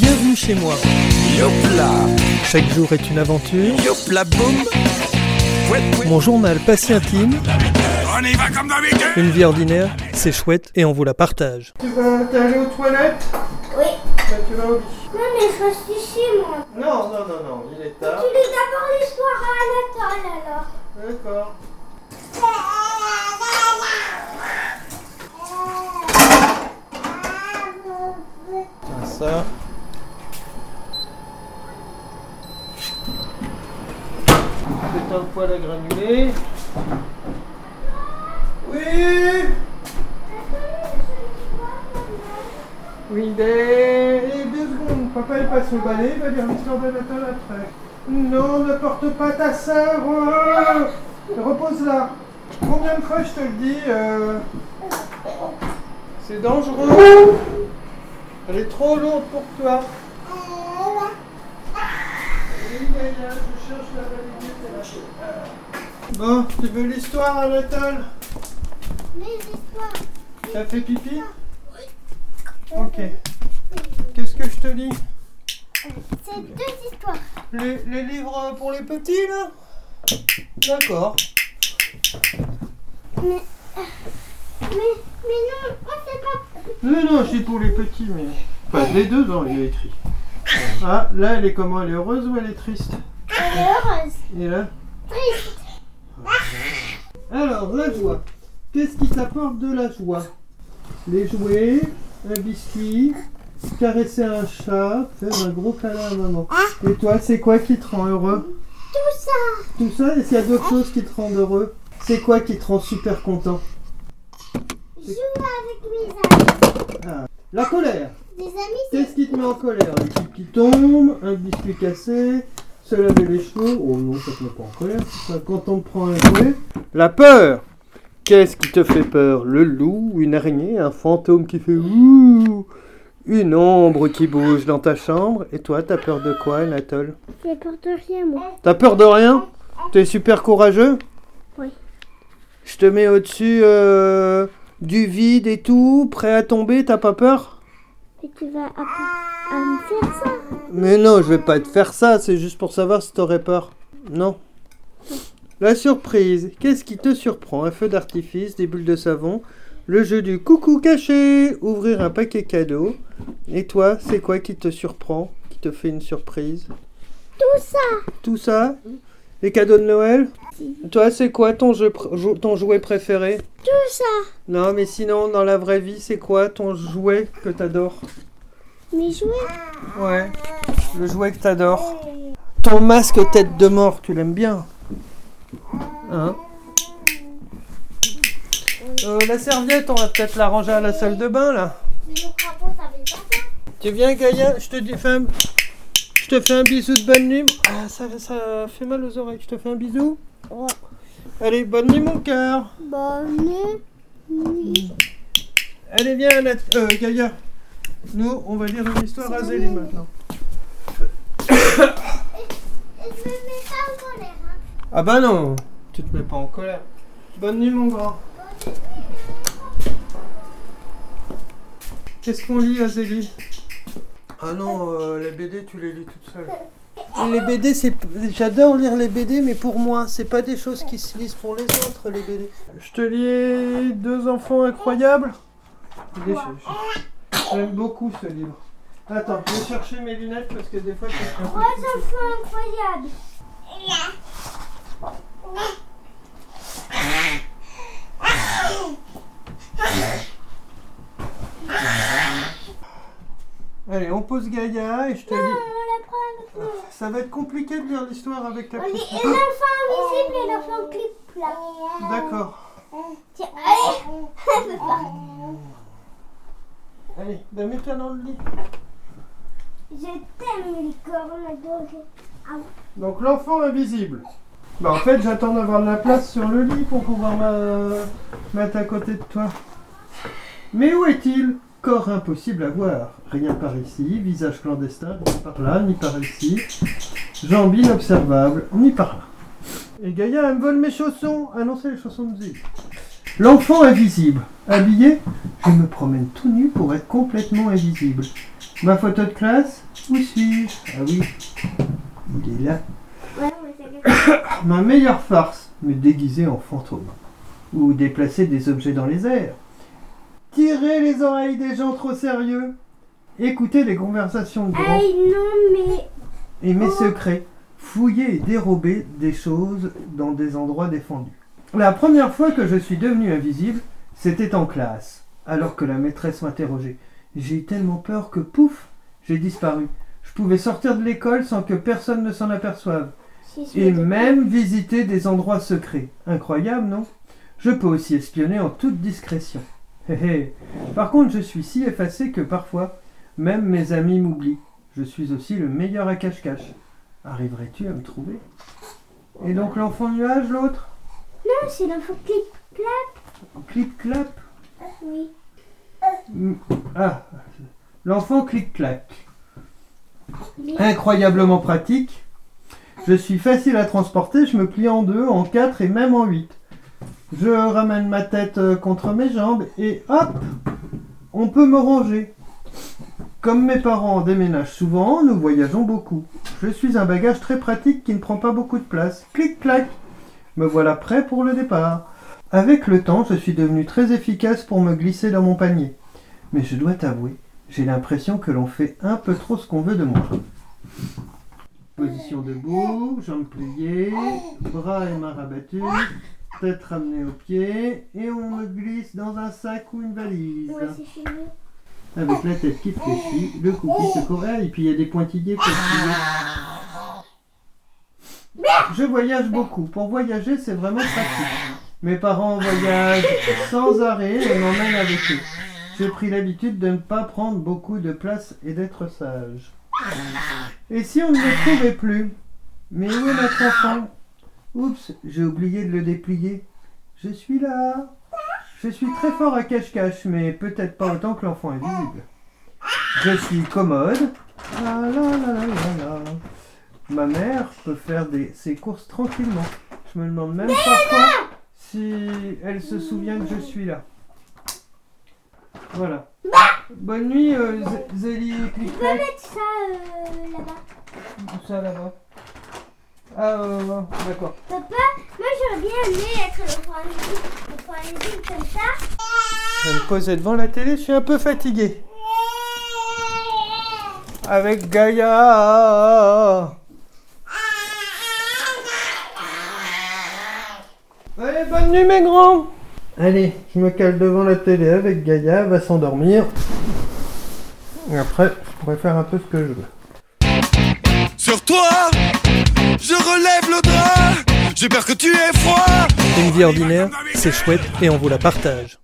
Bienvenue chez moi. Yopla, Chaque jour est une aventure. yopla boum. Mon journal pas si intime. On y va comme d'habitude. Une vie ordinaire, c'est chouette et on vous la partage. Tu vas allé aux toilettes Oui. Bah, tu vas au lit. Non, mais je reste ici, moi. Non, non, non, non, il est tard. Tu lis d'abord l'histoire à Anatole, alors. D'accord. Tiens, ça. Un poil à granuler. Oui Oui, ben, et deux secondes. Papa, il passe au balai, il va lire l'histoire d'Anatole après. Non, ne porte pas ta sœur. oh. Repose-la. Combien de fois je te le dis euh, C'est dangereux. Elle est trop lourde pour toi. Oui, Gaïa, je cherche la balayette et la Bon, tu veux l'histoire, Anatole Les histoires. T'as fait pipi Ok. Qu'est-ce que je te lis C'est deux histoires. les, les livres pour les petits, là D'accord. Mais. Mais, mais non, moi c'est pas. Non, non, c'est pour les petits, mais... Enfin, les deux ans, il y a écrit. Ah, là, elle est comment? Elle est heureuse ou elle est triste? Elle est heureuse. Et là? Triste. Alors, la joie. Qu'est-ce qui t'apporte de la joie? Les jouets, un biscuit, caresser un chat, faire un gros câlin à maman. Et toi, c'est quoi qui te rend heureux? Tout ça. Tout ça? Est-ce qu'il y a d'autres choses qui te rendent heureux? C'est quoi qui te rend super content? Jouer avec mes amis. La colère. Qu'est-ce qui te met en colère? Les types qui tombent, un biscuit cassé, se laver les cheveux. Oh non, ça te met pas en colère. ça, quand on te prend un jouet. La peur Qu'est-ce qui te fait peur? Le loup, une araignée, un fantôme qui fait ouh Une ombre qui bouge dans ta chambre. Et toi, t'as peur de quoi, Anatole? J'ai peur de rien, moi. T'as peur de rien? T'es super courageux? Oui. Je te mets au-dessus euh, du vide et tout, prêt à tomber, t'as pas peur? Et tu vas apprendre à me faire ça. Mais non, je vais pas te faire ça, c'est juste pour savoir si t'aurais peur. Non. La surprise. Qu'est-ce qui te surprend? Un feu d'artifice, des bulles de savon, le jeu du coucou caché, ouvrir un paquet cadeau. Et toi, c'est quoi qui te surprend Qui te fait une surprise? Tout ça. Tout ça? Les cadeaux de Noël? Toi, c'est quoi ton, jeu pr- jou- ton jouet préféré? Tout ça. Non, mais sinon, dans la vraie vie, c'est quoi ton jouet que t'adores? Mes jouets? Ouais, le jouet que t'adores. Ton masque tête de mort, tu l'aimes bien? Hein? Euh, La serviette, on va peut-être la ranger à la salle de bain, là. Tu viens, Gaïa? Je te dis. Je te fais un bisou de bonne nuit. Ah, ça, ça fait mal aux oreilles. Je te fais un bisou Ouais. Allez, bonne nuit, mon cœur. Bonne nuit. Allez, viens, Annette. Euh, Gaïa. Nous, on va lire une histoire à Zélie maintenant. Et je me mets pas en colère. Hein. Ah bah non, tu te mets pas en colère. Bonne nuit, mon grand. Qu'est-ce qu'on lit, Azélie Ah non, euh, les BD, tu les lis toute seule. Les BD, c'est. J'adore lire les BD, mais pour moi, c'est pas des choses qui se lisent pour les autres, les BD. Je te lis Deux enfants incroyables. J'aime beaucoup ce livre. Attends, je vais chercher mes lunettes parce que des fois, c'est un peu Trois enfants incroyables. Allez, on pose Gaïa et je te Non, lis. on la prend avec nous. Ça va être compliqué de lire l'histoire avec ta On lit petite. et l'enfant invisible et l'enfant clip là. D'accord. Tiens, allez. Allez, ben mets-toi dans le lit. Je t'aime, licorne adorée. Donc l'enfant invisible. Bah en fait j'attends d'avoir de la place sur le lit pour pouvoir me mettre à côté de toi. Mais où est-il? Corps impossible à voir. Rien par ici, visage clandestin, ni par là, ni par ici. Jambes inobservables, ni par là. Et Gaïa, elle me vole mes chaussons. Ah non, c'est les chaussons de Zig. L'enfant invisible. Habillé Je me promène tout nu pour être complètement invisible. Ma photo de classe Où suis-je? Ah oui, il est là. Ouais, mais Ma meilleure farce, me déguiser en fantôme. Ou déplacer des objets dans les airs. Tirer les oreilles des gens trop sérieux. Écouter les conversations de grands. Aïe, non, mais. Et mes secrets. Fouiller et dérober des choses dans des endroits défendus. La première fois que je suis devenu invisible, c'était en classe, alors que la maîtresse m'interrogeait. J'ai eu tellement peur que pouf, j'ai disparu. Je pouvais sortir de l'école sans que personne ne s'en aperçoive. Si Et même visiter des endroits secrets. Incroyable, non? Je peux aussi espionner en toute discrétion. Par contre, je suis si effacé que parfois, même mes amis m'oublient. Je suis aussi le meilleur à cache-cache. Arriverais-tu à me trouver? Et donc l'enfant nuage, l'autre? Non, c'est l'info clip. Clic-clap Oui. Mm, Ah L'enfant clic-clac. Incroyablement pratique. Je suis facile à transporter, je me plie en deux, en quatre et même en huit. Je ramène ma tête euh, contre mes jambes et hop On peut me ranger. Comme mes parents déménagent souvent, nous voyageons beaucoup. Je suis un bagage très pratique qui ne prend pas beaucoup de place. Clic-clac Me voilà prêt pour le départ. Avec le temps, je suis devenu très efficace pour me glisser dans mon panier. Mais je dois t'avouer, j'ai l'impression que l'on fait un peu trop ce qu'on veut de moi. Position debout, jambes pliées, bras et mains rabattus, tête ramenée aux pieds, et on me glisse dans un sac ou une valise. Ouais, c'est fini. Avec la tête qui fléchit, le cou qui se corrèle, et puis il y a des pointillés postillés. Je voyage beaucoup. Pour voyager, c'est vraiment pratique. Mes parents voyagent sans arrêt et m'emmènent avec eux. J'ai pris l'habitude de ne pas prendre beaucoup de place et d'être sage. Et si on ne me trouvait plus? Mais où est notre enfant? Oups, j'ai oublié de le déplier. Je suis là. Je suis très fort à cache-cache, mais peut-être pas autant que l'enfant invisible. Je suis commode. Ah là là là là là. Ma mère peut faire des, ses courses tranquillement. Je me demande même parfois si elle se souvient que je suis là. Voilà. Bonne nuit, euh, Zélie et peux mettre ça euh, là-bas. Ça là-bas Ah, euh, d'accord. Papa, moi j'aurais bien aimé être le point le invisible comme ça. Je vais me poser devant la télé, je suis un peu fatigué. Avec Gaïa. Allez, bonne nuit mes grands Allez, je me cale devant la télé avec Gaïa, elle va s'endormir. Et après, je pourrais faire un peu ce que je veux. Sur toi, je relève le drap. J'ai peur que tu aies froid. Une vie ordinaire, c'est chouette et on vous la partage.